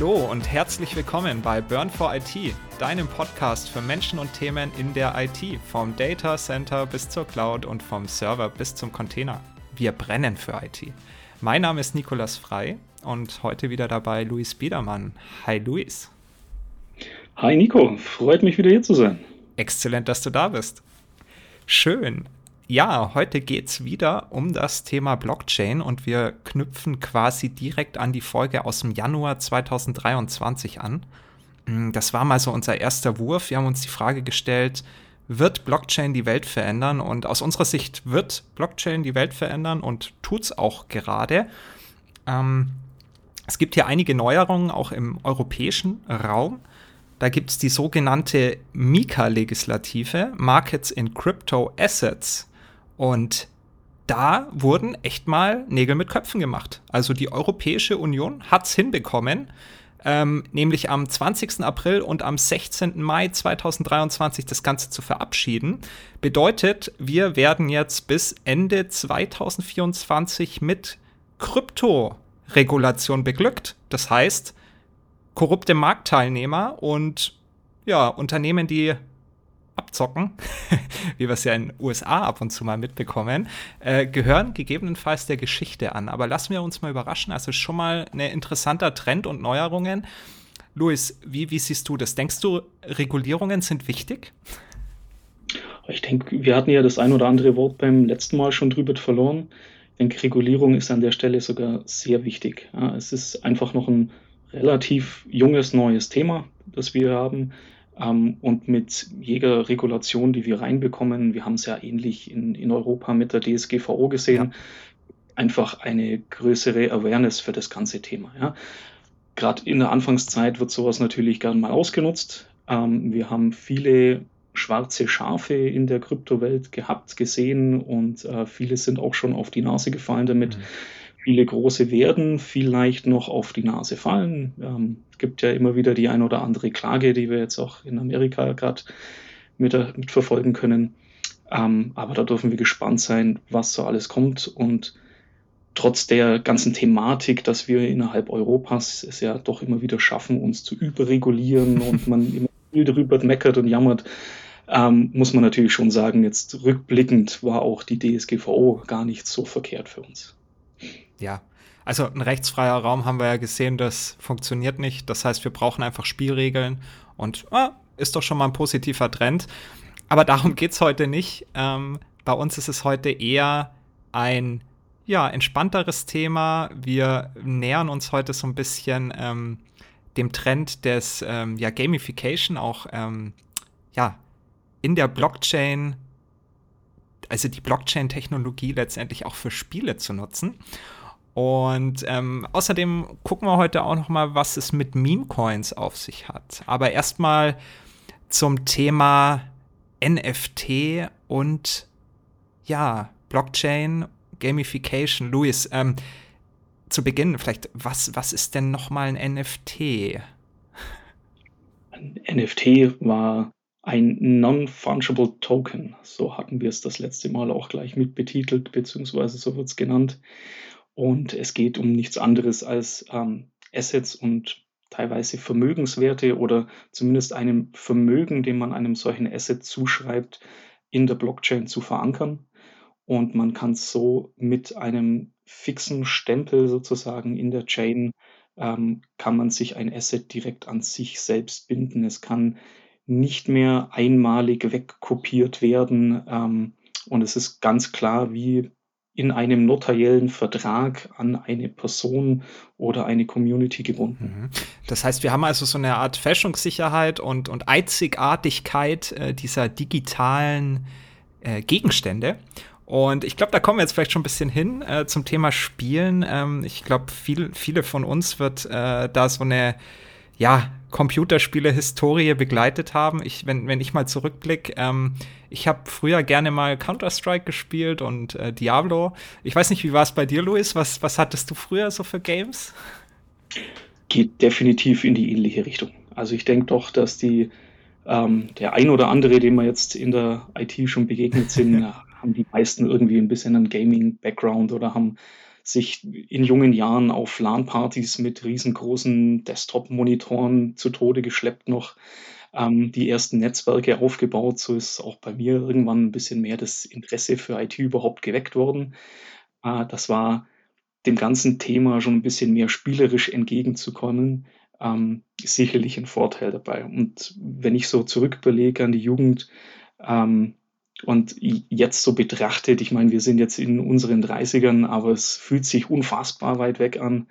Hallo und herzlich willkommen bei Burn for IT, deinem Podcast für Menschen und Themen in der IT, vom Data Center bis zur Cloud und vom Server bis zum Container. Wir brennen für IT. Mein Name ist Nikolas Frei und heute wieder dabei Luis Biedermann. Hi Luis. Hi Nico, freut mich wieder hier zu sein. Exzellent, dass du da bist. Schön. Ja, heute geht es wieder um das Thema Blockchain und wir knüpfen quasi direkt an die Folge aus dem Januar 2023 an. Mm, das war mal so unser erster Wurf. Wir haben uns die Frage gestellt, wird Blockchain die Welt verändern? Und aus unserer Sicht wird Blockchain die Welt verändern und tut es auch gerade. Ähm, es gibt hier einige Neuerungen auch im europäischen Raum. Da gibt es die sogenannte MiCA-Legislative, Markets in Crypto Assets. Und da wurden echt mal Nägel mit Köpfen gemacht. Also die Europäische Union hat es hinbekommen, ähm, nämlich am 20. April und am 16. Mai 2023 das Ganze zu verabschieden. Bedeutet, wir werden jetzt bis Ende 2024 mit Kryptoregulation beglückt. Das heißt, korrupte Marktteilnehmer und ja, Unternehmen, die abzocken, wie wir es ja in den USA ab und zu mal mitbekommen, äh, gehören gegebenenfalls der Geschichte an. Aber lassen wir uns mal überraschen. Also schon mal ein interessanter Trend und Neuerungen. Luis, wie, wie siehst du das? Denkst du, Regulierungen sind wichtig? Ich denke, wir hatten ja das ein oder andere Wort beim letzten Mal schon drüber verloren. Ich denke, Regulierung ist an der Stelle sogar sehr wichtig. Ja, es ist einfach noch ein relativ junges, neues Thema, das wir haben. Ähm, und mit jeder Regulation, die wir reinbekommen, wir haben es ja ähnlich in, in Europa mit der DSGVO gesehen, ja. einfach eine größere Awareness für das ganze Thema. Ja. Gerade in der Anfangszeit wird sowas natürlich gern mal ausgenutzt. Ähm, wir haben viele schwarze Schafe in der Kryptowelt gehabt, gesehen und äh, viele sind auch schon auf die Nase gefallen damit. Mhm Viele große werden vielleicht noch auf die Nase fallen. Ähm, es gibt ja immer wieder die ein oder andere Klage, die wir jetzt auch in Amerika gerade mit, mitverfolgen können. Ähm, aber da dürfen wir gespannt sein, was so alles kommt. Und trotz der ganzen Thematik, dass wir innerhalb Europas es ja doch immer wieder schaffen, uns zu überregulieren und man immer viel darüber meckert und jammert, ähm, muss man natürlich schon sagen, jetzt rückblickend war auch die DSGVO gar nicht so verkehrt für uns ja, also ein rechtsfreier Raum haben wir ja gesehen, das funktioniert nicht. Das heißt, wir brauchen einfach Spielregeln und ah, ist doch schon mal ein positiver Trend. Aber darum geht es heute nicht. Ähm, bei uns ist es heute eher ein ja, entspannteres Thema. Wir nähern uns heute so ein bisschen ähm, dem Trend des ähm, ja, Gamification, auch ähm, ja, in der Blockchain, also die Blockchain-Technologie letztendlich auch für Spiele zu nutzen. Und ähm, außerdem gucken wir heute auch noch mal, was es mit Meme-Coins auf sich hat. Aber erstmal zum Thema NFT und ja, Blockchain, Gamification. Luis, ähm, zu Beginn vielleicht, was, was ist denn noch mal ein NFT? Ein NFT war ein Non-Fungible Token. So hatten wir es das letzte Mal auch gleich mit betitelt, beziehungsweise so wird es genannt. Und es geht um nichts anderes als ähm, Assets und teilweise Vermögenswerte oder zumindest einem Vermögen, dem man einem solchen Asset zuschreibt, in der Blockchain zu verankern. Und man kann so mit einem fixen Stempel sozusagen in der Chain, ähm, kann man sich ein Asset direkt an sich selbst binden. Es kann nicht mehr einmalig wegkopiert werden. Ähm, und es ist ganz klar, wie in einem notariellen Vertrag an eine Person oder eine Community gebunden. Mhm. Das heißt, wir haben also so eine Art Fälschungssicherheit und, und Einzigartigkeit äh, dieser digitalen äh, Gegenstände. Und ich glaube, da kommen wir jetzt vielleicht schon ein bisschen hin äh, zum Thema Spielen. Ähm, ich glaube, viel, viele von uns wird äh, da so eine ja, Computerspiele-Historie begleitet haben. Ich, wenn, wenn ich mal zurückblicke, ähm, ich habe früher gerne mal Counter-Strike gespielt und äh, Diablo. Ich weiß nicht, wie war es bei dir, Luis? Was, was hattest du früher so für Games? Geht definitiv in die ähnliche Richtung. Also ich denke doch, dass die ähm, der ein oder andere, dem wir jetzt in der IT schon begegnet sind, haben die meisten irgendwie ein bisschen einen Gaming-Background oder haben sich in jungen Jahren auf LAN-Partys mit riesengroßen Desktop-Monitoren zu Tode geschleppt noch, ähm, die ersten Netzwerke aufgebaut. So ist auch bei mir irgendwann ein bisschen mehr das Interesse für IT überhaupt geweckt worden. Äh, das war dem ganzen Thema schon ein bisschen mehr spielerisch entgegenzukommen, ähm, sicherlich ein Vorteil dabei. Und wenn ich so zurück überlege an die Jugend, ähm, und jetzt so betrachtet, ich meine, wir sind jetzt in unseren 30ern, aber es fühlt sich unfassbar weit weg an.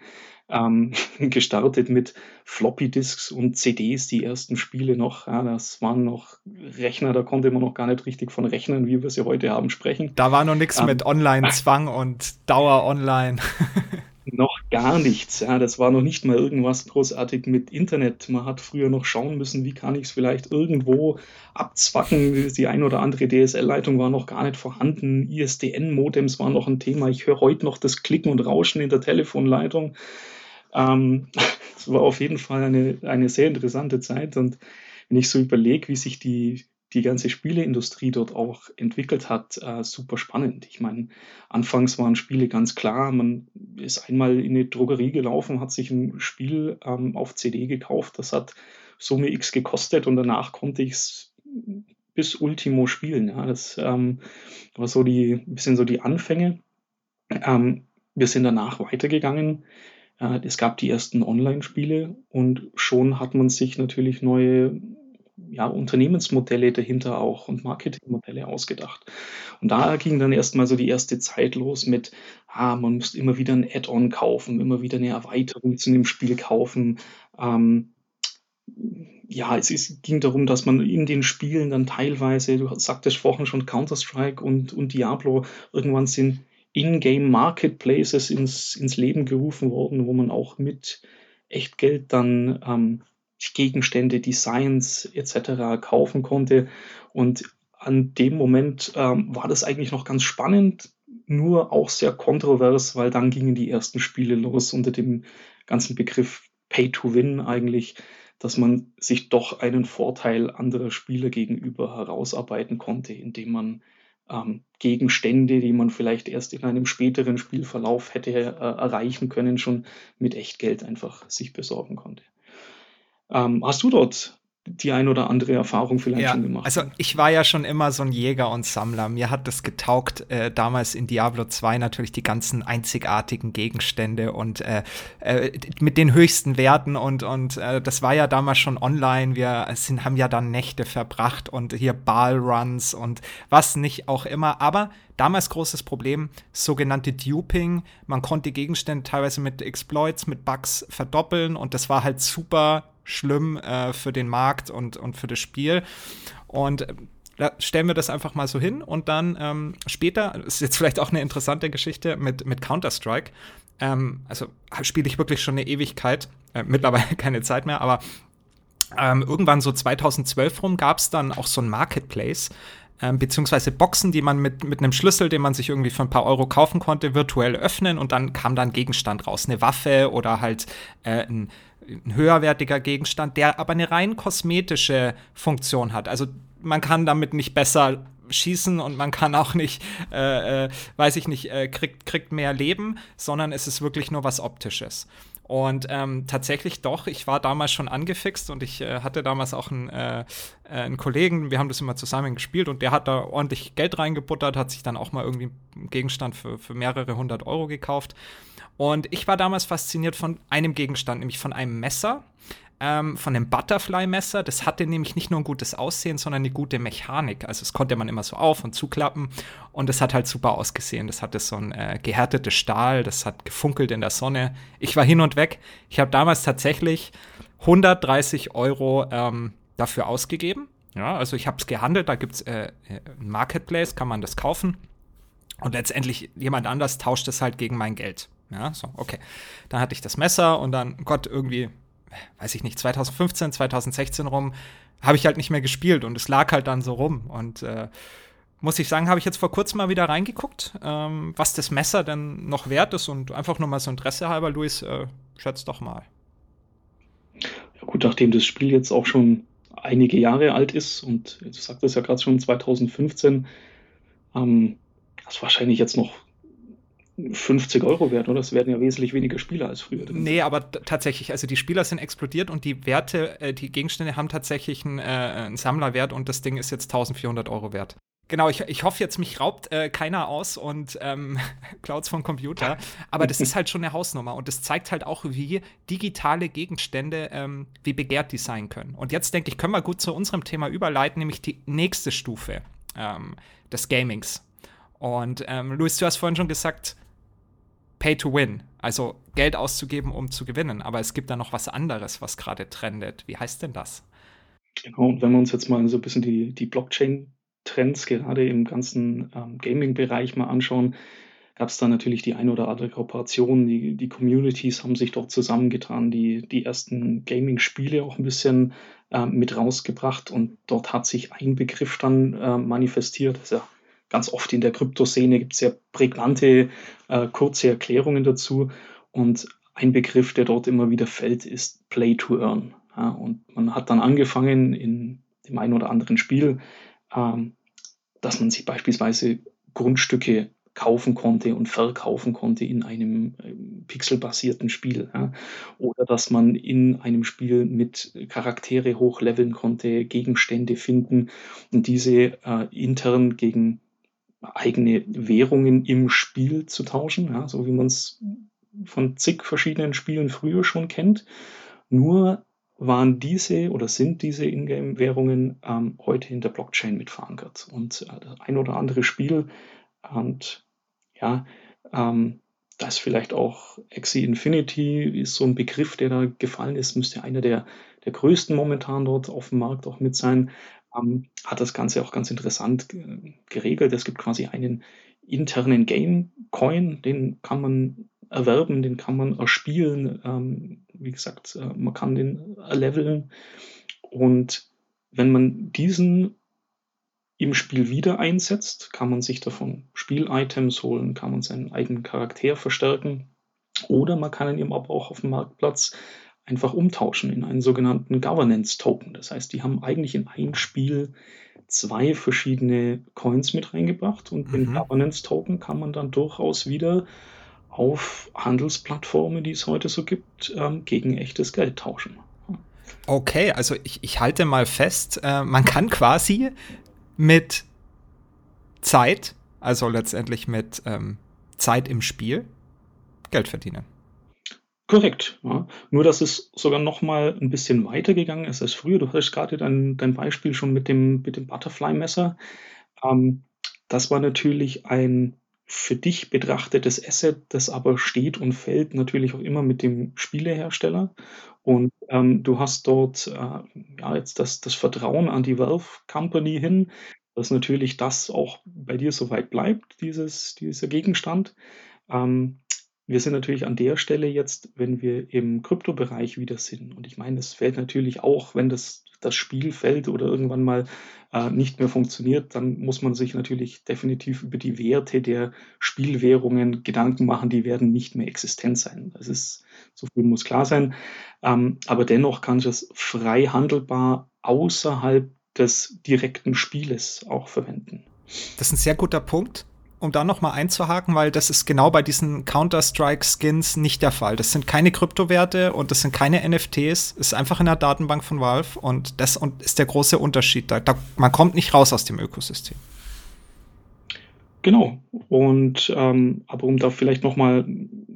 Ähm, gestartet mit Floppy-Disks und CDs, die ersten Spiele noch. Ja, das waren noch Rechner, da konnte man noch gar nicht richtig von Rechnen, wie wir sie heute haben, sprechen. Da war noch nichts ähm, mit Online-Zwang und Dauer online. noch gar nichts. Ja, das war noch nicht mal irgendwas großartig mit Internet. Man hat früher noch schauen müssen, wie kann ich es vielleicht irgendwo abzwacken. Die ein oder andere DSL-Leitung war noch gar nicht vorhanden. ISDN-Modems waren noch ein Thema. Ich höre heute noch das Klicken und Rauschen in der Telefonleitung. Ähm, das war auf jeden Fall eine, eine sehr interessante Zeit. Und wenn ich so überlege, wie sich die die ganze Spieleindustrie dort auch entwickelt hat, äh, super spannend. Ich meine, anfangs waren Spiele ganz klar, man ist einmal in eine Drogerie gelaufen, hat sich ein Spiel ähm, auf CD gekauft, das hat Summe X gekostet und danach konnte ich es bis Ultimo spielen. Ja, das ähm, war so die, bisschen so die Anfänge. Ähm, wir sind danach weitergegangen. Äh, es gab die ersten Online-Spiele und schon hat man sich natürlich neue ja, Unternehmensmodelle dahinter auch und Marketingmodelle ausgedacht. Und da ging dann erstmal so die erste Zeit los mit, ah, man muss immer wieder ein Add-on kaufen, immer wieder eine Erweiterung zu einem Spiel kaufen. Ähm, ja, es ist, ging darum, dass man in den Spielen dann teilweise, du sagtest vorhin schon Counter-Strike und, und Diablo, irgendwann sind In-Game Marketplaces ins, ins Leben gerufen worden, wo man auch mit Echtgeld dann ähm, Gegenstände, Designs etc. kaufen konnte. Und an dem Moment ähm, war das eigentlich noch ganz spannend, nur auch sehr kontrovers, weil dann gingen die ersten Spiele los unter dem ganzen Begriff Pay to Win eigentlich, dass man sich doch einen Vorteil anderer Spieler gegenüber herausarbeiten konnte, indem man ähm, Gegenstände, die man vielleicht erst in einem späteren Spielverlauf hätte äh, erreichen können, schon mit Echtgeld einfach sich besorgen konnte. Ähm, hast du dort die ein oder andere Erfahrung vielleicht ja, schon gemacht. Also ich war ja schon immer so ein Jäger und Sammler. Mir hat das getaugt, äh, damals in Diablo 2 natürlich die ganzen einzigartigen Gegenstände und äh, äh, mit den höchsten Werten und, und äh, das war ja damals schon online. Wir sind, haben ja dann Nächte verbracht und hier Ballruns und was nicht auch immer. Aber damals großes Problem, sogenannte Duping. Man konnte Gegenstände teilweise mit Exploits, mit Bugs verdoppeln und das war halt super schlimm äh, für den Markt und, und für das Spiel. Und da stellen wir das einfach mal so hin und dann ähm, später, ist jetzt vielleicht auch eine interessante Geschichte mit, mit Counter-Strike. Ähm, also spiele ich wirklich schon eine Ewigkeit, äh, mittlerweile keine Zeit mehr, aber ähm, irgendwann so 2012 rum gab es dann auch so ein Marketplace, ähm, beziehungsweise Boxen, die man mit, mit einem Schlüssel, den man sich irgendwie für ein paar Euro kaufen konnte, virtuell öffnen und dann kam dann Gegenstand raus, eine Waffe oder halt äh, ein ein höherwertiger Gegenstand, der aber eine rein kosmetische Funktion hat. Also man kann damit nicht besser schießen und man kann auch nicht, äh, äh, weiß ich nicht, äh, kriegt, kriegt mehr Leben, sondern es ist wirklich nur was Optisches. Und ähm, tatsächlich doch, ich war damals schon angefixt und ich äh, hatte damals auch einen, äh, äh, einen Kollegen, wir haben das immer zusammen gespielt und der hat da ordentlich Geld reingebuttert, hat sich dann auch mal irgendwie einen Gegenstand für, für mehrere hundert Euro gekauft. Und ich war damals fasziniert von einem Gegenstand, nämlich von einem Messer, ähm, von einem Butterfly-Messer. Das hatte nämlich nicht nur ein gutes Aussehen, sondern eine gute Mechanik. Also es konnte man immer so auf- und zuklappen und es hat halt super ausgesehen. Das hatte so ein äh, gehärtetes Stahl, das hat gefunkelt in der Sonne. Ich war hin und weg. Ich habe damals tatsächlich 130 Euro ähm, dafür ausgegeben. Ja, also ich habe es gehandelt, da gibt es äh, äh, ein Marketplace, kann man das kaufen. Und letztendlich jemand anders tauscht es halt gegen mein Geld. Ja, so, okay. Dann hatte ich das Messer und dann, Gott, irgendwie, weiß ich nicht, 2015, 2016 rum, habe ich halt nicht mehr gespielt und es lag halt dann so rum. Und äh, muss ich sagen, habe ich jetzt vor kurzem mal wieder reingeguckt, ähm, was das Messer denn noch wert ist und einfach nur mal so Interesse halber, Luis, äh, schätzt doch mal. Ja gut, nachdem das Spiel jetzt auch schon einige Jahre alt ist und du sagtest ja gerade schon 2015, ähm, das wahrscheinlich jetzt noch 50 Euro wert, oder? Es werden ja wesentlich weniger Spieler als früher. Nee, aber tatsächlich, also die Spieler sind explodiert und die Werte, äh, die Gegenstände haben tatsächlich einen, äh, einen Sammlerwert und das Ding ist jetzt 1400 Euro wert. Genau, ich, ich hoffe jetzt, mich raubt äh, keiner aus und ähm, Clouds vom Computer. Aber das ist halt schon eine Hausnummer und das zeigt halt auch, wie digitale Gegenstände, ähm, wie begehrt die sein können. Und jetzt denke ich, können wir gut zu unserem Thema überleiten, nämlich die nächste Stufe ähm, des Gamings. Und ähm, Luis, du hast vorhin schon gesagt, Pay to Win, also Geld auszugeben, um zu gewinnen. Aber es gibt da noch was anderes, was gerade trendet. Wie heißt denn das? Genau, und wenn wir uns jetzt mal so ein bisschen die, die Blockchain Trends gerade im ganzen ähm, Gaming-Bereich mal anschauen, gab es da natürlich die ein oder andere Kooperation. Die, die Communities haben sich dort zusammengetan, die, die ersten Gaming-Spiele auch ein bisschen äh, mit rausgebracht und dort hat sich ein Begriff dann äh, manifestiert. Das ist ja ganz oft in der Kryptoszene gibt es sehr prägnante, äh, kurze Erklärungen dazu. Und ein Begriff, der dort immer wieder fällt, ist Play to Earn. Ja, und man hat dann angefangen in dem einen oder anderen Spiel ähm, dass man sich beispielsweise Grundstücke kaufen konnte und verkaufen konnte in einem ähm, pixelbasierten Spiel. Ja. Oder dass man in einem Spiel mit Charaktere hochleveln konnte, Gegenstände finden und diese äh, intern gegen eigene Währungen im Spiel zu tauschen, ja, so wie man es von zig verschiedenen Spielen früher schon kennt. Nur waren diese oder sind diese Ingame-Währungen ähm, heute in der Blockchain mit verankert. Und äh, das ein oder andere Spiel und ja, ähm, da ist vielleicht auch Axie Infinity, ist so ein Begriff, der da gefallen ist, müsste einer der, der größten momentan dort auf dem Markt auch mit sein. Ähm, hat das Ganze auch ganz interessant geregelt. Es gibt quasi einen internen Game-Coin, den kann man erwerben, den kann man erspielen. Ähm, wie gesagt, äh, man kann den leveln. Und wenn man diesen im Spiel wieder einsetzt, kann man sich davon Spiel-Items holen, kann man seinen eigenen Charakter verstärken. Oder man kann ihn eben aber auch auf dem Marktplatz einfach umtauschen in einen sogenannten Governance-Token. Das heißt, die haben eigentlich in ein Spiel zwei verschiedene Coins mit reingebracht und mhm. den Governance-Token kann man dann durchaus wieder auf Handelsplattformen, die es heute so gibt, ähm, gegen echtes Geld tauschen. Okay, also ich, ich halte mal fest, äh, man kann quasi mit Zeit, also letztendlich mit ähm, Zeit im Spiel, Geld verdienen. Korrekt. Ja. Nur, dass es sogar noch mal ein bisschen weiter gegangen ist als früher. Du hattest gerade dein, dein Beispiel schon mit dem, mit dem Butterfly-Messer. Ähm, das war natürlich ein für dich betrachtetes Asset, das aber steht und fällt natürlich auch immer mit dem Spielehersteller. Und ähm, du hast dort äh, ja jetzt das, das Vertrauen an die Valve Company hin, dass natürlich das auch bei dir soweit bleibt, dieses, dieser Gegenstand. Ähm, wir sind natürlich an der Stelle jetzt, wenn wir im Kryptobereich wieder sind. Und ich meine, es fällt natürlich auch, wenn das, das fällt oder irgendwann mal äh, nicht mehr funktioniert, dann muss man sich natürlich definitiv über die Werte der Spielwährungen Gedanken machen. Die werden nicht mehr existent sein. Das ist, so viel muss klar sein. Ähm, aber dennoch kann ich das frei handelbar außerhalb des direkten Spieles auch verwenden. Das ist ein sehr guter Punkt um da nochmal einzuhaken, weil das ist genau bei diesen Counter-Strike-Skins nicht der Fall. Das sind keine Kryptowerte und das sind keine NFTs. ist einfach in der Datenbank von Valve und das ist der große Unterschied. Da, da, man kommt nicht raus aus dem Ökosystem. Genau. Und ähm, aber um da vielleicht nochmal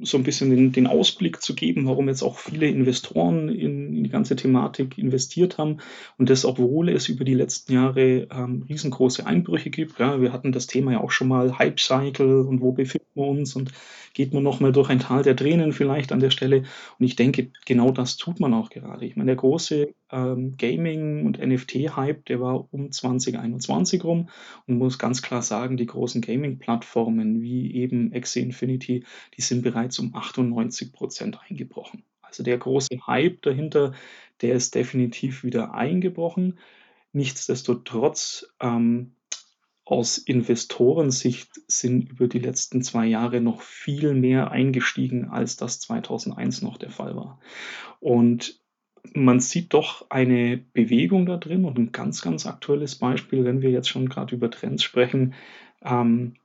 so ein bisschen den, den, Ausblick zu geben, warum jetzt auch viele Investoren in, in, die ganze Thematik investiert haben und das, obwohl es über die letzten Jahre ähm, riesengroße Einbrüche gibt. Ja, wir hatten das Thema ja auch schon mal Hype Cycle und wo befinden wir uns und geht man nochmal durch ein Tal der Tränen vielleicht an der Stelle. Und ich denke, genau das tut man auch gerade. Ich meine, der große ähm, Gaming- und NFT-Hype, der war um 2021 rum und muss ganz klar sagen, die großen Gaming-Plattformen wie eben Axie Infinity, die sind bereits um 98 Prozent eingebrochen. Also der große Hype dahinter, der ist definitiv wieder eingebrochen. Nichtsdestotrotz ähm, aus Investorensicht sind über die letzten zwei Jahre noch viel mehr eingestiegen, als das 2001 noch der Fall war. Und man sieht doch eine Bewegung da drin und ein ganz, ganz aktuelles Beispiel, wenn wir jetzt schon gerade über Trends sprechen. Ähm,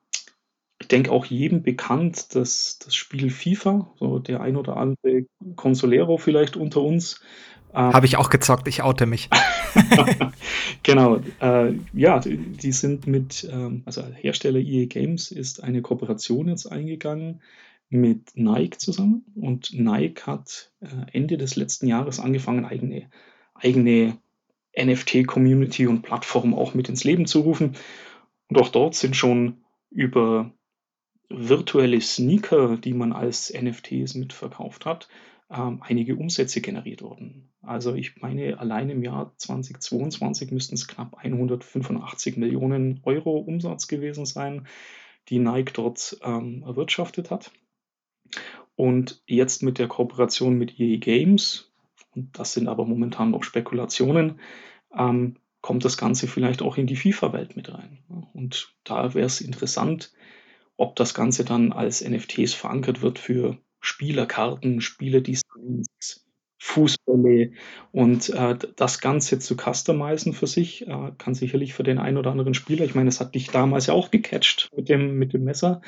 denke auch jedem bekannt, dass das Spiel FIFA, so der ein oder andere Consolero vielleicht unter uns. Ähm, Habe ich auch gezockt, ich oute mich. genau, äh, ja, die sind mit, ähm, also Hersteller EA Games ist eine Kooperation jetzt eingegangen mit Nike zusammen und Nike hat äh, Ende des letzten Jahres angefangen, eigene, eigene NFT-Community und Plattform auch mit ins Leben zu rufen. Und auch dort sind schon über virtuelle Sneaker, die man als NFTs mitverkauft hat, ähm, einige Umsätze generiert worden. Also ich meine, allein im Jahr 2022 müssten es knapp 185 Millionen Euro Umsatz gewesen sein, die Nike dort ähm, erwirtschaftet hat. Und jetzt mit der Kooperation mit EA Games, und das sind aber momentan noch Spekulationen, ähm, kommt das Ganze vielleicht auch in die FIFA-Welt mit rein. Und da wäre es interessant, ob das Ganze dann als NFTs verankert wird für Spielerkarten, Spieledesigns, Fußbälle und äh, das Ganze zu customizen für sich, äh, kann sicherlich für den einen oder anderen Spieler, ich meine, es hat dich damals ja auch gecatcht mit dem, mit dem Messer.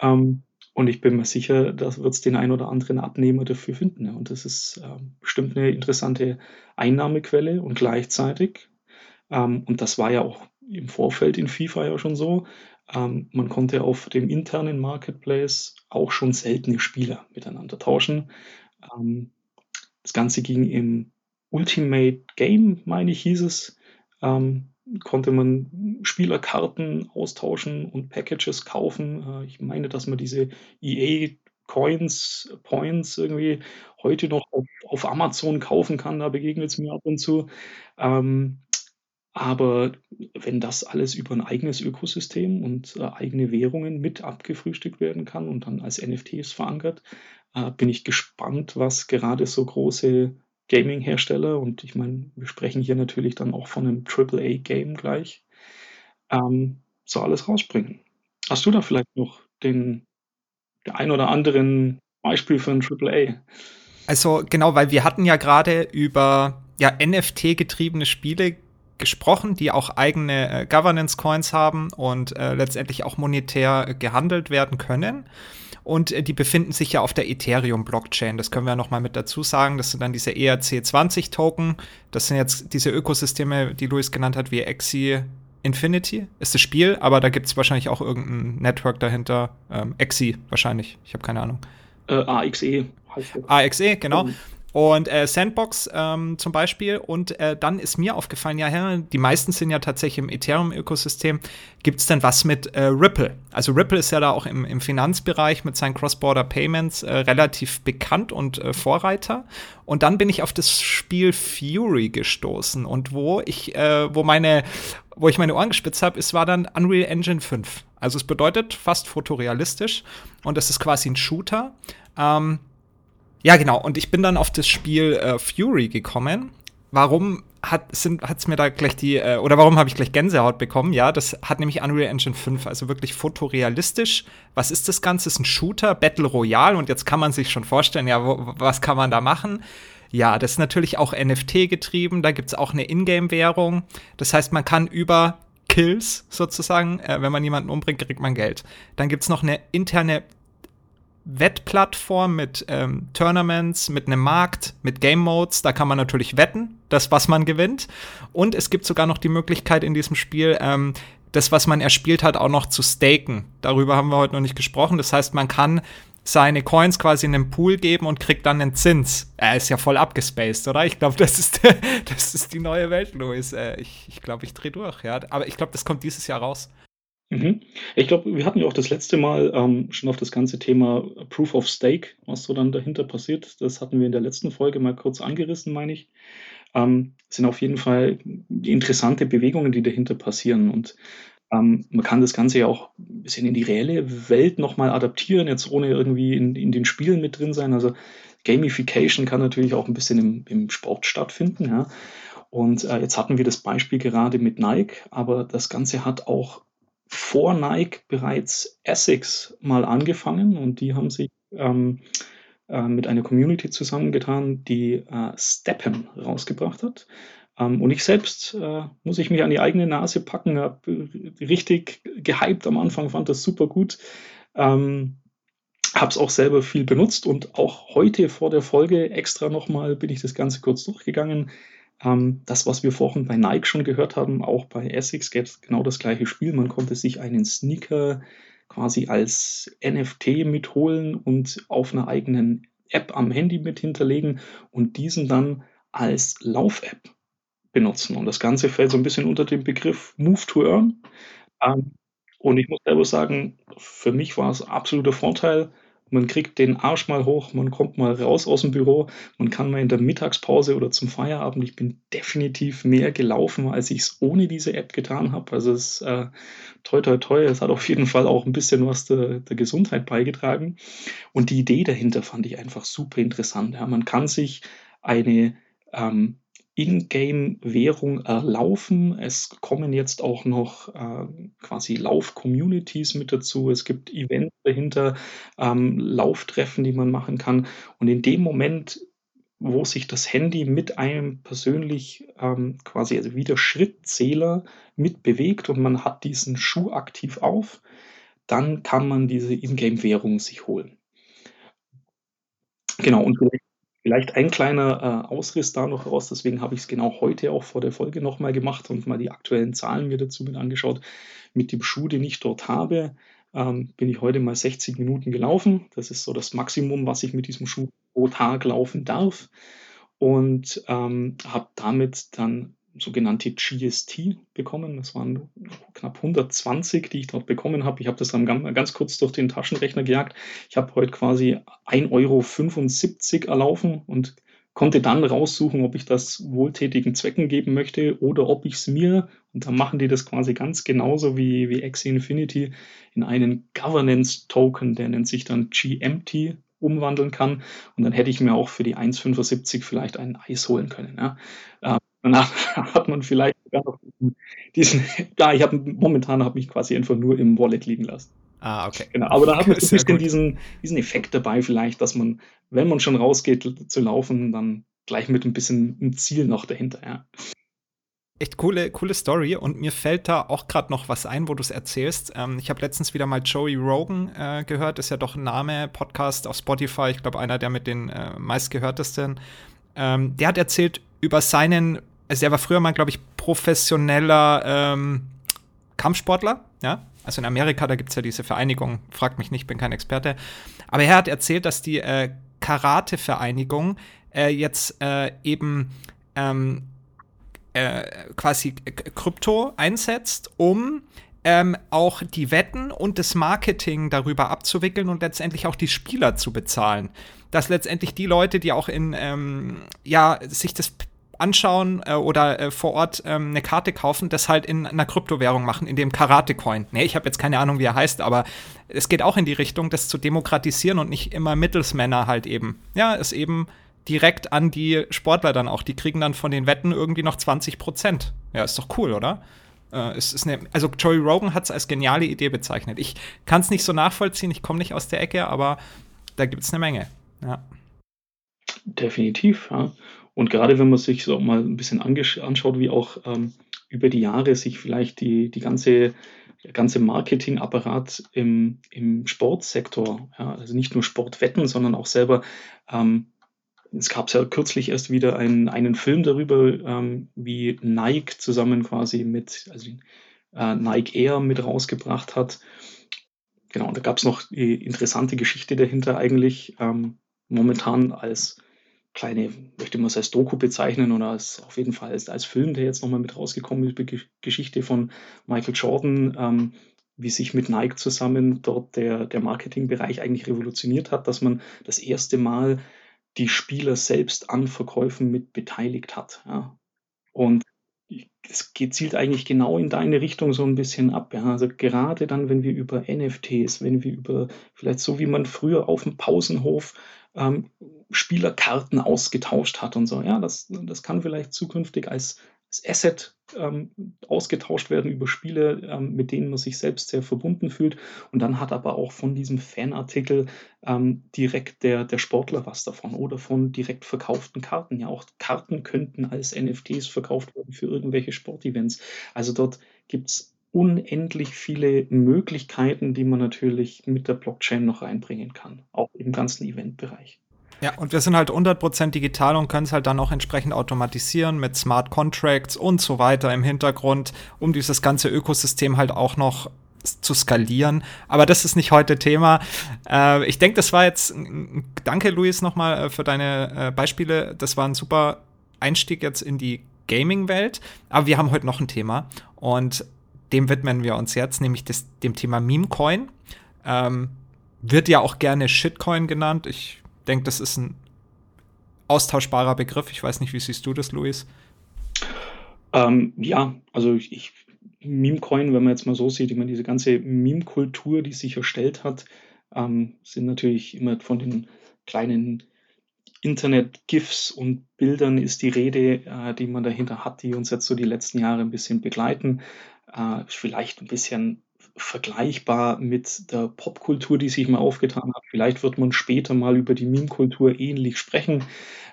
Ähm, und ich bin mir sicher, da wird es den einen oder anderen Abnehmer dafür finden. Ja. Und das ist äh, bestimmt eine interessante Einnahmequelle und gleichzeitig, ähm, und das war ja auch im Vorfeld in FIFA ja schon so, ähm, man konnte auf dem internen Marketplace auch schon seltene Spieler miteinander tauschen. Ähm, das Ganze ging im Ultimate Game, meine ich, hieß es. Ähm, konnte man Spielerkarten austauschen und Packages kaufen. Äh, ich meine, dass man diese EA Coins, Points irgendwie heute noch auf, auf Amazon kaufen kann. Da begegnet es mir ab und zu. Ähm, aber wenn das alles über ein eigenes Ökosystem und äh, eigene Währungen mit abgefrühstückt werden kann und dann als NFTs verankert, äh, bin ich gespannt, was gerade so große Gaming-Hersteller, und ich meine, wir sprechen hier natürlich dann auch von einem AAA-Game gleich, ähm, so alles rausbringen. Hast du da vielleicht noch den, den ein oder anderen Beispiel für ein AAA? Also genau, weil wir hatten ja gerade über ja, NFT-getriebene Spiele gesprochen, die auch eigene äh, Governance-Coins haben und äh, letztendlich auch monetär äh, gehandelt werden können. Und äh, die befinden sich ja auf der Ethereum-Blockchain. Das können wir ja noch mal mit dazu sagen. Das sind dann diese ERC20-Token. Das sind jetzt diese Ökosysteme, die Luis genannt hat, wie Exi Infinity ist das Spiel, aber da gibt es wahrscheinlich auch irgendein Network dahinter. Ähm, Exi wahrscheinlich. Ich habe keine Ahnung. Äh, AXE heißt das. AXE, genau. Um. Und äh, Sandbox ähm, zum Beispiel. Und äh, dann ist mir aufgefallen, ja, die meisten sind ja tatsächlich im Ethereum-Ökosystem. Gibt es denn was mit äh, Ripple? Also Ripple ist ja da auch im, im Finanzbereich mit seinen Cross-Border Payments äh, relativ bekannt und äh, Vorreiter. Und dann bin ich auf das Spiel Fury gestoßen. Und wo ich, äh, wo meine, wo ich meine Ohren gespitzt habe, es war dann Unreal Engine 5. Also es bedeutet fast fotorealistisch und es ist quasi ein Shooter. Ähm, ja, genau. Und ich bin dann auf das Spiel äh, Fury gekommen. Warum hat es mir da gleich die, äh, oder warum habe ich gleich Gänsehaut bekommen? Ja, das hat nämlich Unreal Engine 5, also wirklich fotorealistisch. Was ist das Ganze? Es ist ein Shooter, Battle Royale und jetzt kann man sich schon vorstellen, ja, wo, was kann man da machen? Ja, das ist natürlich auch NFT getrieben, da gibt es auch eine Ingame-Währung. Das heißt, man kann über Kills sozusagen, äh, wenn man jemanden umbringt, kriegt man Geld. Dann gibt es noch eine interne Wettplattform mit ähm, Tournaments, mit einem Markt, mit Game Modes. Da kann man natürlich wetten, das, was man gewinnt. Und es gibt sogar noch die Möglichkeit in diesem Spiel, ähm, das, was man erspielt hat, auch noch zu staken. Darüber haben wir heute noch nicht gesprochen. Das heißt, man kann seine Coins quasi in den Pool geben und kriegt dann einen Zins. Er ist ja voll abgespaced, oder? Ich glaube, das, ist, das ist die neue Welt, Louis. Äh, ich glaube, ich, glaub, ich drehe durch, ja. Aber ich glaube, das kommt dieses Jahr raus. Mhm. Ich glaube, wir hatten ja auch das letzte Mal ähm, schon auf das ganze Thema Proof of Stake, was so dann dahinter passiert. Das hatten wir in der letzten Folge mal kurz angerissen, meine ich. Ähm, sind auf jeden Fall interessante Bewegungen, die dahinter passieren. Und ähm, man kann das Ganze ja auch ein bisschen in die reelle Welt nochmal adaptieren, jetzt ohne irgendwie in, in den Spielen mit drin sein. Also Gamification kann natürlich auch ein bisschen im, im Sport stattfinden. Ja. Und äh, jetzt hatten wir das Beispiel gerade mit Nike, aber das Ganze hat auch vor Nike bereits Essex mal angefangen und die haben sich ähm, äh, mit einer Community zusammengetan, die äh, Steppen rausgebracht hat. Ähm, und ich selbst äh, muss ich mich an die eigene Nase packen, habe richtig gehypt am Anfang, fand das super gut. Ähm, habe es auch selber viel benutzt und auch heute vor der Folge extra nochmal bin ich das Ganze kurz durchgegangen. Ähm, das, was wir vorhin bei Nike schon gehört haben, auch bei Essex gäbe es genau das gleiche Spiel. Man konnte sich einen Sneaker quasi als NFT mitholen und auf einer eigenen App am Handy mit hinterlegen und diesen dann als Lauf-App benutzen. Und das Ganze fällt so ein bisschen unter den Begriff Move to Earn. Ähm, und ich muss selber sagen, für mich war es absoluter Vorteil. Man kriegt den Arsch mal hoch, man kommt mal raus aus dem Büro, man kann mal in der Mittagspause oder zum Feierabend. Ich bin definitiv mehr gelaufen, als ich es ohne diese App getan habe. Also es ist äh, toi toi toi, es hat auf jeden Fall auch ein bisschen was der, der Gesundheit beigetragen. Und die Idee dahinter fand ich einfach super interessant. Ja. Man kann sich eine ähm, Ingame-Währung erlaufen. Es kommen jetzt auch noch äh, quasi Lauf-Communities mit dazu. Es gibt Events dahinter, ähm, Lauftreffen, die man machen kann. Und in dem Moment, wo sich das Handy mit einem persönlich ähm, quasi, also wie der Schrittzähler mitbewegt und man hat diesen Schuh aktiv auf, dann kann man diese Ingame-Währung sich holen. Genau, und vielleicht Vielleicht ein kleiner äh, Ausriss da noch raus, deswegen habe ich es genau heute auch vor der Folge nochmal gemacht und mal die aktuellen Zahlen mir dazu mit angeschaut. Mit dem Schuh, den ich dort habe, ähm, bin ich heute mal 60 Minuten gelaufen. Das ist so das Maximum, was ich mit diesem Schuh pro Tag laufen darf. Und ähm, habe damit dann sogenannte GST bekommen. Das waren knapp 120, die ich dort bekommen habe. Ich habe das dann ganz kurz durch den Taschenrechner gejagt. Ich habe heute quasi 1,75 Euro erlaufen und konnte dann raussuchen, ob ich das wohltätigen Zwecken geben möchte oder ob ich es mir, und dann machen die das quasi ganz genauso wie, wie Axie Infinity, in einen Governance Token, der nennt sich dann GMT, umwandeln kann. Und dann hätte ich mir auch für die 1,75 vielleicht ein Eis holen können. Ja. Ähm, Danach hat man vielleicht sogar noch diesen, ja, ich habe momentan habe mich quasi einfach nur im Wallet liegen lassen. Ah, okay. Genau, aber da hat man so ein bisschen diesen, diesen Effekt dabei, vielleicht, dass man, wenn man schon rausgeht zu laufen, dann gleich mit ein bisschen ein Ziel noch dahinter, ja. Echt coole, coole Story und mir fällt da auch gerade noch was ein, wo du es erzählst. Ähm, ich habe letztens wieder mal Joey Rogan äh, gehört, ist ja doch ein Name, Podcast auf Spotify, ich glaube einer der mit den äh, meistgehörtesten. Ähm, der hat erzählt über seinen also er war früher mal, glaube ich, professioneller ähm, Kampfsportler, ja. Also in Amerika, da gibt es ja diese Vereinigung, fragt mich nicht, bin kein Experte. Aber er hat erzählt, dass die äh, Karate-Vereinigung äh, jetzt äh, eben ähm, äh, quasi Krypto einsetzt, um ähm, auch die Wetten und das Marketing darüber abzuwickeln und letztendlich auch die Spieler zu bezahlen. Dass letztendlich die Leute, die auch in, ähm, ja, sich das anschauen äh, oder äh, vor Ort ähm, eine Karte kaufen, das halt in einer Kryptowährung machen, in dem Karate-Coin. Nee, ich habe jetzt keine Ahnung, wie er heißt, aber es geht auch in die Richtung, das zu demokratisieren und nicht immer Mittelsmänner halt eben. Ja, ist eben direkt an die Sportler dann auch. Die kriegen dann von den Wetten irgendwie noch 20 Prozent. Ja, ist doch cool, oder? Äh, es ist eine, also Joey Rogan hat es als geniale Idee bezeichnet. Ich kann es nicht so nachvollziehen, ich komme nicht aus der Ecke, aber da gibt es eine Menge. Ja. Definitiv, ja. Und gerade wenn man sich so mal ein bisschen anschaut, wie auch ähm, über die Jahre sich vielleicht die, die ganze, der ganze Marketingapparat im, im Sportsektor, ja, also nicht nur Sportwetten, sondern auch selber, ähm, es gab ja kürzlich erst wieder einen, einen Film darüber, ähm, wie Nike zusammen quasi mit, also äh, Nike Air mit rausgebracht hat. Genau, und da gab es noch die interessante Geschichte dahinter eigentlich, ähm, momentan als kleine, möchte man es als Doku bezeichnen oder als, auf jeden Fall als, als Film, der jetzt nochmal mit rausgekommen ist, die Geschichte von Michael Jordan, ähm, wie sich mit Nike zusammen dort der, der Marketingbereich eigentlich revolutioniert hat, dass man das erste Mal die Spieler selbst an Verkäufen mit beteiligt hat. Ja. Und es zielt eigentlich genau in deine Richtung so ein bisschen ab. Ja. Also gerade dann, wenn wir über NFTs, wenn wir über vielleicht so wie man früher auf dem Pausenhof ähm, Spielerkarten ausgetauscht hat und so. Ja, das, das kann vielleicht zukünftig als, als Asset ähm, ausgetauscht werden über Spiele, ähm, mit denen man sich selbst sehr verbunden fühlt. Und dann hat aber auch von diesem Fanartikel ähm, direkt der, der Sportler was davon oder von direkt verkauften Karten. Ja, auch Karten könnten als NFTs verkauft werden für irgendwelche Sportevents. Also dort gibt es unendlich viele Möglichkeiten, die man natürlich mit der Blockchain noch reinbringen kann, auch im ganzen Eventbereich. Ja, und wir sind halt 100% digital und können es halt dann auch entsprechend automatisieren mit Smart Contracts und so weiter im Hintergrund, um dieses ganze Ökosystem halt auch noch zu skalieren. Aber das ist nicht heute Thema. Äh, ich denke, das war jetzt, danke Luis nochmal äh, für deine äh, Beispiele. Das war ein super Einstieg jetzt in die Gaming-Welt. Aber wir haben heute noch ein Thema und dem widmen wir uns jetzt, nämlich des, dem Thema Meme-Coin. Ähm, wird ja auch gerne Shitcoin genannt. Ich denke, das ist ein austauschbarer Begriff. Ich weiß nicht, wie siehst du das, Luis? Ähm, ja, also ich, Meme-Coin, wenn man jetzt mal so sieht, ich meine, diese ganze Meme-Kultur, die sich erstellt hat, ähm, sind natürlich immer von den kleinen Internet-GIFs und Bildern ist die Rede, äh, die man dahinter hat, die uns jetzt so die letzten Jahre ein bisschen begleiten. Äh, vielleicht ein bisschen vergleichbar mit der Popkultur, die sich mal aufgetan hat. Vielleicht wird man später mal über die Meme-Kultur ähnlich sprechen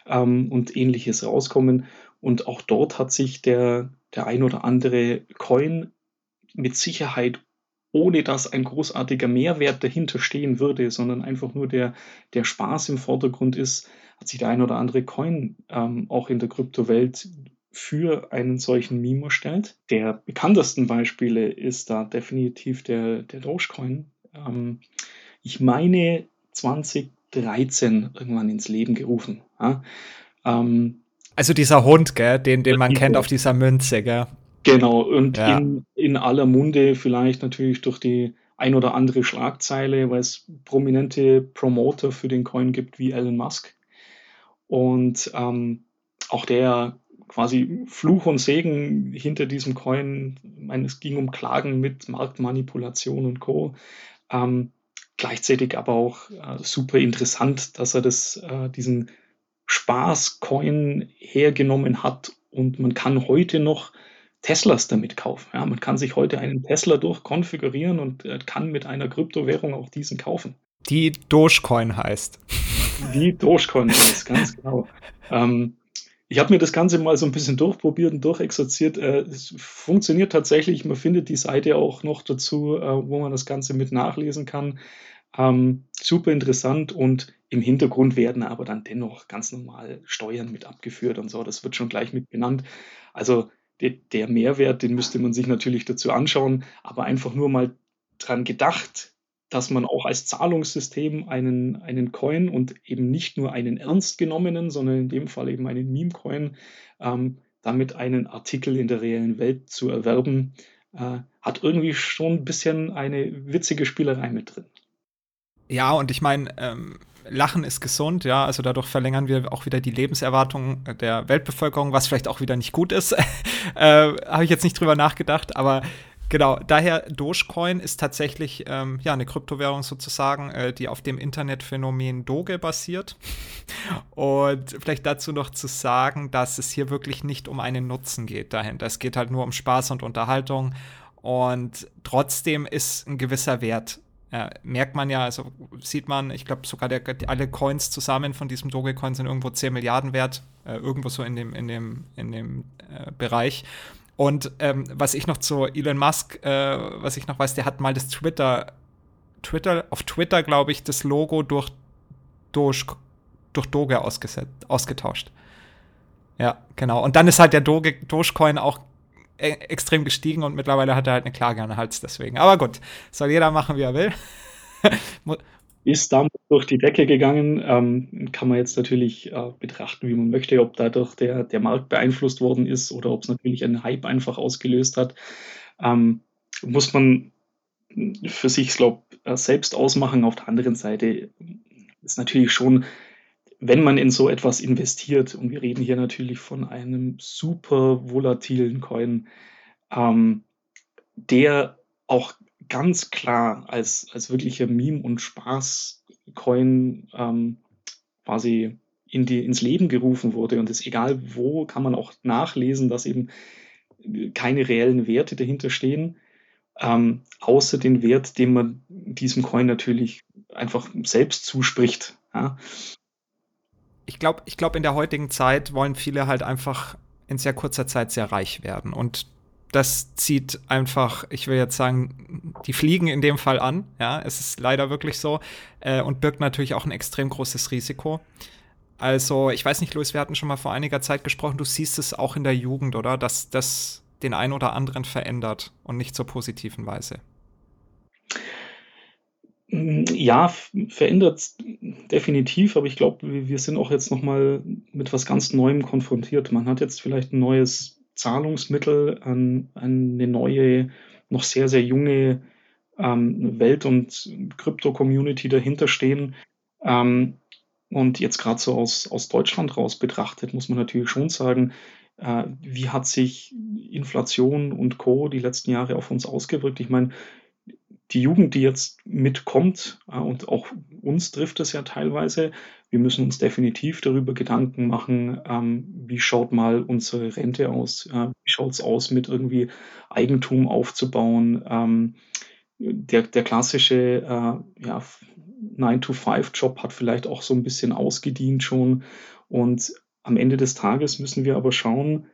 ähm, und ähnliches rauskommen. Und auch dort hat sich der, der ein oder andere Coin mit Sicherheit, ohne dass ein großartiger Mehrwert dahinter stehen würde, sondern einfach nur der, der Spaß im Vordergrund ist, hat sich der ein oder andere Coin ähm, auch in der Kryptowelt für einen solchen Meme erstellt. Der bekanntesten Beispiele ist da definitiv der, der Dogecoin. Ähm, ich meine 2013 irgendwann ins Leben gerufen. Ja? Ähm, also dieser Hund, gell, den, den man kennt auf dieser Münze, gell? Genau, und ja. in, in aller Munde vielleicht natürlich durch die ein oder andere Schlagzeile, weil es prominente Promoter für den Coin gibt wie Elon Musk. Und ähm, auch der quasi Fluch und Segen hinter diesem Coin. Ich meine, es ging um Klagen mit Marktmanipulation und Co. Ähm, gleichzeitig aber auch äh, super interessant, dass er das, äh, diesen Spaß-Coin hergenommen hat und man kann heute noch Teslas damit kaufen. Ja, man kann sich heute einen Tesla durchkonfigurieren und äh, kann mit einer Kryptowährung auch diesen kaufen. Die Dogecoin heißt. Die Dogecoin heißt, ganz genau. Ähm, ich habe mir das Ganze mal so ein bisschen durchprobiert und durchexerziert. Äh, es funktioniert tatsächlich. Man findet die Seite auch noch dazu, äh, wo man das Ganze mit nachlesen kann. Ähm, super interessant und im Hintergrund werden aber dann dennoch ganz normal Steuern mit abgeführt und so. Das wird schon gleich mit benannt. Also der, der Mehrwert, den müsste man sich natürlich dazu anschauen, aber einfach nur mal dran gedacht, dass man auch als Zahlungssystem einen, einen Coin und eben nicht nur einen ernst genommenen, sondern in dem Fall eben einen Meme-Coin, ähm, damit einen Artikel in der reellen Welt zu erwerben, äh, hat irgendwie schon ein bisschen eine witzige Spielerei mit drin. Ja, und ich meine, ähm, Lachen ist gesund, ja, also dadurch verlängern wir auch wieder die Lebenserwartung der Weltbevölkerung, was vielleicht auch wieder nicht gut ist. äh, Habe ich jetzt nicht drüber nachgedacht, aber Genau, daher Dogecoin ist tatsächlich ähm, ja eine Kryptowährung sozusagen, äh, die auf dem Internetphänomen Doge basiert. Und vielleicht dazu noch zu sagen, dass es hier wirklich nicht um einen Nutzen geht dahinter. Es geht halt nur um Spaß und Unterhaltung. Und trotzdem ist ein gewisser Wert äh, merkt man ja, also sieht man, ich glaube sogar der, alle Coins zusammen von diesem Dogecoin sind irgendwo 10 Milliarden wert, äh, irgendwo so in dem, in dem, in dem äh, Bereich. Und ähm, was ich noch zu Elon Musk, äh, was ich noch weiß, der hat mal das Twitter, Twitter, auf Twitter, glaube ich, das Logo durch, durch, durch Doge ausgetauscht. Ja, genau. Und dann ist halt der Doge, Dogecoin auch e extrem gestiegen und mittlerweile hat er halt eine Klage an den Hals deswegen. Aber gut, soll jeder machen, wie er will. ist damals durch die Decke gegangen. Ähm, kann man jetzt natürlich äh, betrachten, wie man möchte, ob dadurch der, der Markt beeinflusst worden ist oder ob es natürlich einen Hype einfach ausgelöst hat. Ähm, muss man für sich, glaube äh, selbst ausmachen. Auf der anderen Seite ist natürlich schon, wenn man in so etwas investiert, und wir reden hier natürlich von einem super volatilen Coin, ähm, der auch ganz klar als, als wirklicher Meme- und Spaß-Coin ähm, quasi in die, ins Leben gerufen wurde. Und es egal wo, kann man auch nachlesen, dass eben keine reellen Werte dahinter stehen, ähm, außer den Wert, den man diesem Coin natürlich einfach selbst zuspricht. Ja. Ich glaube, ich glaub, in der heutigen Zeit wollen viele halt einfach in sehr kurzer Zeit sehr reich werden. Und das zieht einfach, ich will jetzt sagen, die fliegen in dem Fall an. Ja, es ist leider wirklich so äh, und birgt natürlich auch ein extrem großes Risiko. Also, ich weiß nicht, Luis, wir hatten schon mal vor einiger Zeit gesprochen, du siehst es auch in der Jugend, oder? Dass das den einen oder anderen verändert und nicht zur positiven Weise. Ja, verändert definitiv, aber ich glaube, wir sind auch jetzt noch mal mit was ganz Neuem konfrontiert. Man hat jetzt vielleicht ein neues Zahlungsmittel, an, eine neue, noch sehr, sehr junge ähm, Welt- und Krypto-Community dahinter stehen. Ähm, und jetzt gerade so aus, aus Deutschland raus betrachtet, muss man natürlich schon sagen, äh, wie hat sich Inflation und Co. die letzten Jahre auf uns ausgewirkt? Ich meine, die Jugend, die jetzt mitkommt, äh, und auch uns trifft es ja teilweise, wir müssen uns definitiv darüber Gedanken machen, ähm, wie schaut mal unsere Rente aus, äh, wie schaut es aus, mit irgendwie Eigentum aufzubauen. Ähm, der, der klassische äh, ja, 9-to-5-Job hat vielleicht auch so ein bisschen ausgedient schon. Und am Ende des Tages müssen wir aber schauen,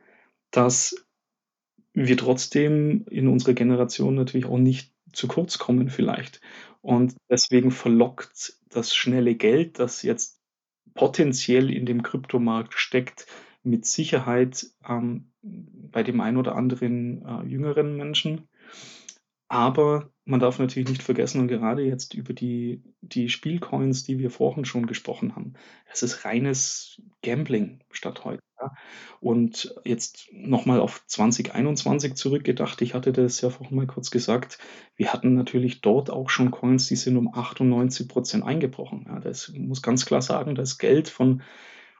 dass wir trotzdem in unserer Generation natürlich auch nicht zu kurz kommen vielleicht. Und deswegen verlockt das schnelle Geld, das jetzt potenziell in dem Kryptomarkt steckt, mit Sicherheit ähm, bei dem einen oder anderen äh, jüngeren Menschen. Aber man darf natürlich nicht vergessen, und gerade jetzt über die, die Spielcoins, die wir vorhin schon gesprochen haben, es ist reines Gambling statt heute. Ja. Und jetzt nochmal auf 2021 zurückgedacht, ich hatte das ja vorhin mal kurz gesagt, wir hatten natürlich dort auch schon Coins, die sind um 98 Prozent eingebrochen. Ja, das muss ganz klar sagen, das Geld von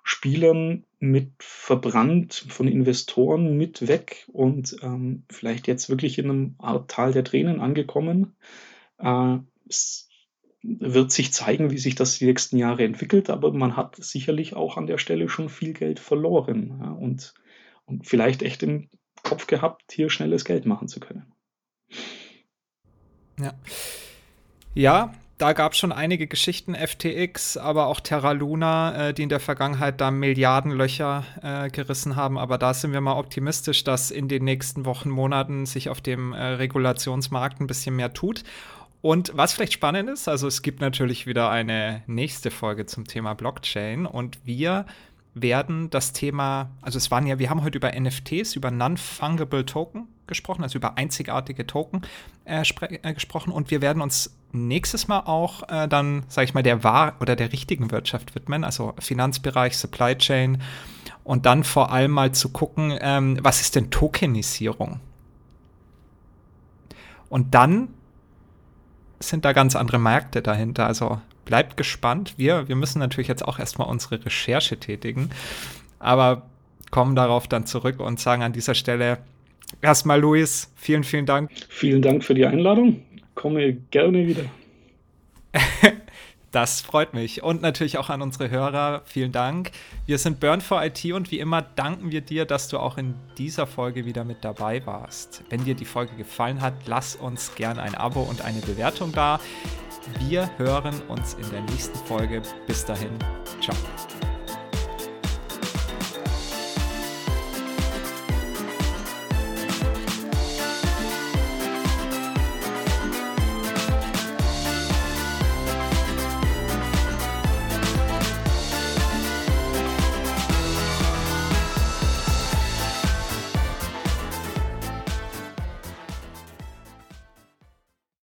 Spielern mit verbrannt, von Investoren mit weg und ähm, vielleicht jetzt wirklich in einem Art Tal der Tränen angekommen. Äh, es wird sich zeigen, wie sich das die nächsten Jahre entwickelt, aber man hat sicherlich auch an der Stelle schon viel Geld verloren ja, und, und vielleicht echt im Kopf gehabt, hier schnelles Geld machen zu können. Ja. Ja, da gab es schon einige Geschichten, FTX, aber auch Terra Luna, äh, die in der Vergangenheit da Milliardenlöcher äh, gerissen haben. Aber da sind wir mal optimistisch, dass in den nächsten Wochen, Monaten sich auf dem äh, Regulationsmarkt ein bisschen mehr tut. Und was vielleicht spannend ist, also es gibt natürlich wieder eine nächste Folge zum Thema Blockchain und wir werden das Thema, also es waren ja, wir haben heute über NFTs, über Non-Fungible Token gesprochen, also über einzigartige Token äh, äh, gesprochen und wir werden uns nächstes Mal auch äh, dann, sage ich mal, der wahr oder der richtigen Wirtschaft widmen, also Finanzbereich, Supply Chain und dann vor allem mal zu gucken, ähm, was ist denn Tokenisierung? Und dann sind da ganz andere Märkte dahinter. Also bleibt gespannt. Wir, wir müssen natürlich jetzt auch erstmal unsere Recherche tätigen, aber kommen darauf dann zurück und sagen an dieser Stelle erstmal, Luis, vielen, vielen Dank. Vielen Dank für die Einladung. Komme gerne wieder. Das freut mich. Und natürlich auch an unsere Hörer. Vielen Dank. Wir sind Burn for IT und wie immer danken wir dir, dass du auch in dieser Folge wieder mit dabei warst. Wenn dir die Folge gefallen hat, lass uns gerne ein Abo und eine Bewertung da. Wir hören uns in der nächsten Folge. Bis dahin. Ciao.